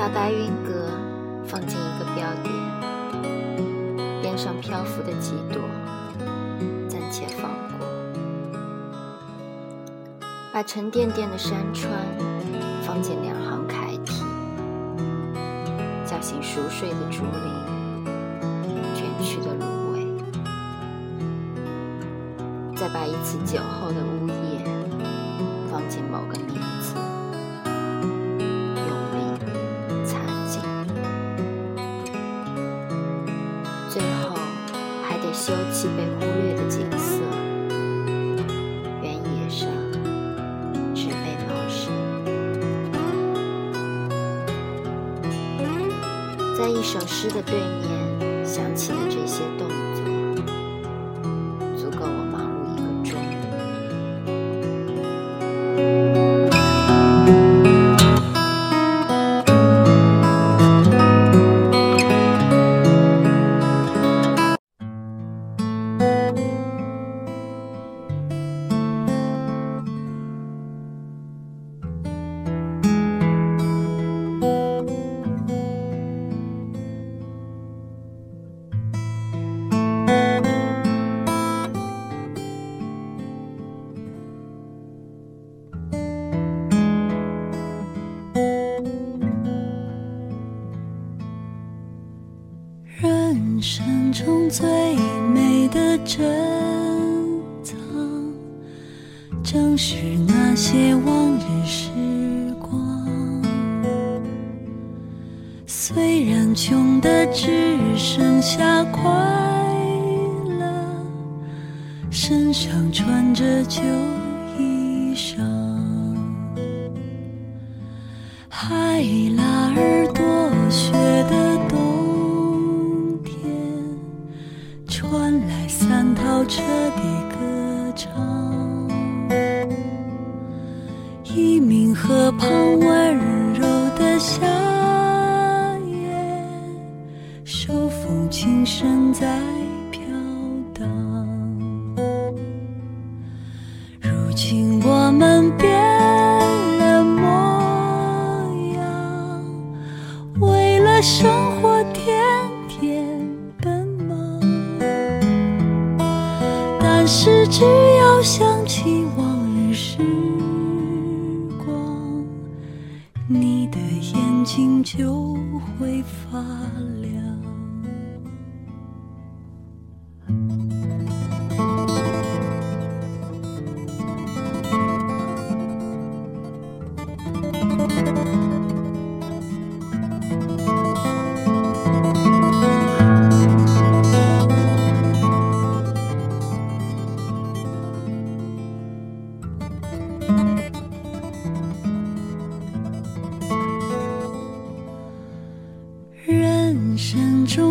把白云阁放进一个标点，边上漂浮的几朵，暂且放过；把沉甸甸的山川放进两行楷体，叫醒熟睡的竹林，卷曲的芦苇；再把一次酒后的呜被忽略的景色，原野上植被茂盛。在一首诗的对面想起了这些动人生中最美的珍藏，正是那些往日时光。虽然穷的只剩下快乐，身上穿着旧衣裳，海拉尔三套彻底歌唱，一鸣河畔温柔的夏夜，手风琴声在是，只要想起往日时光，你的眼睛就会发亮。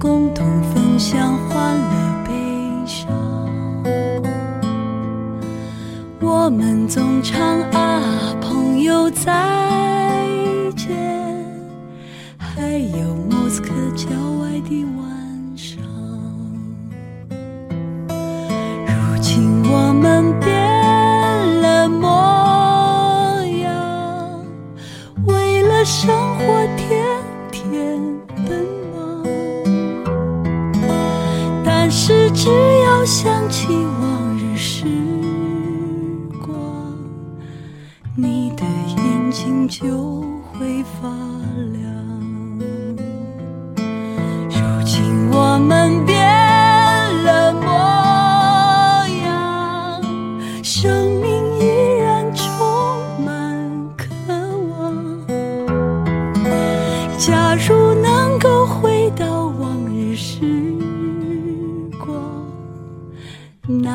共同分享欢乐悲伤，我们总唱啊，朋友再见。还有莫斯科郊外的晚上，如今我们变了模样，为了生活想起往日时光，你的眼睛就会发亮。如今我们变了模样，生命依然充满渴望。假如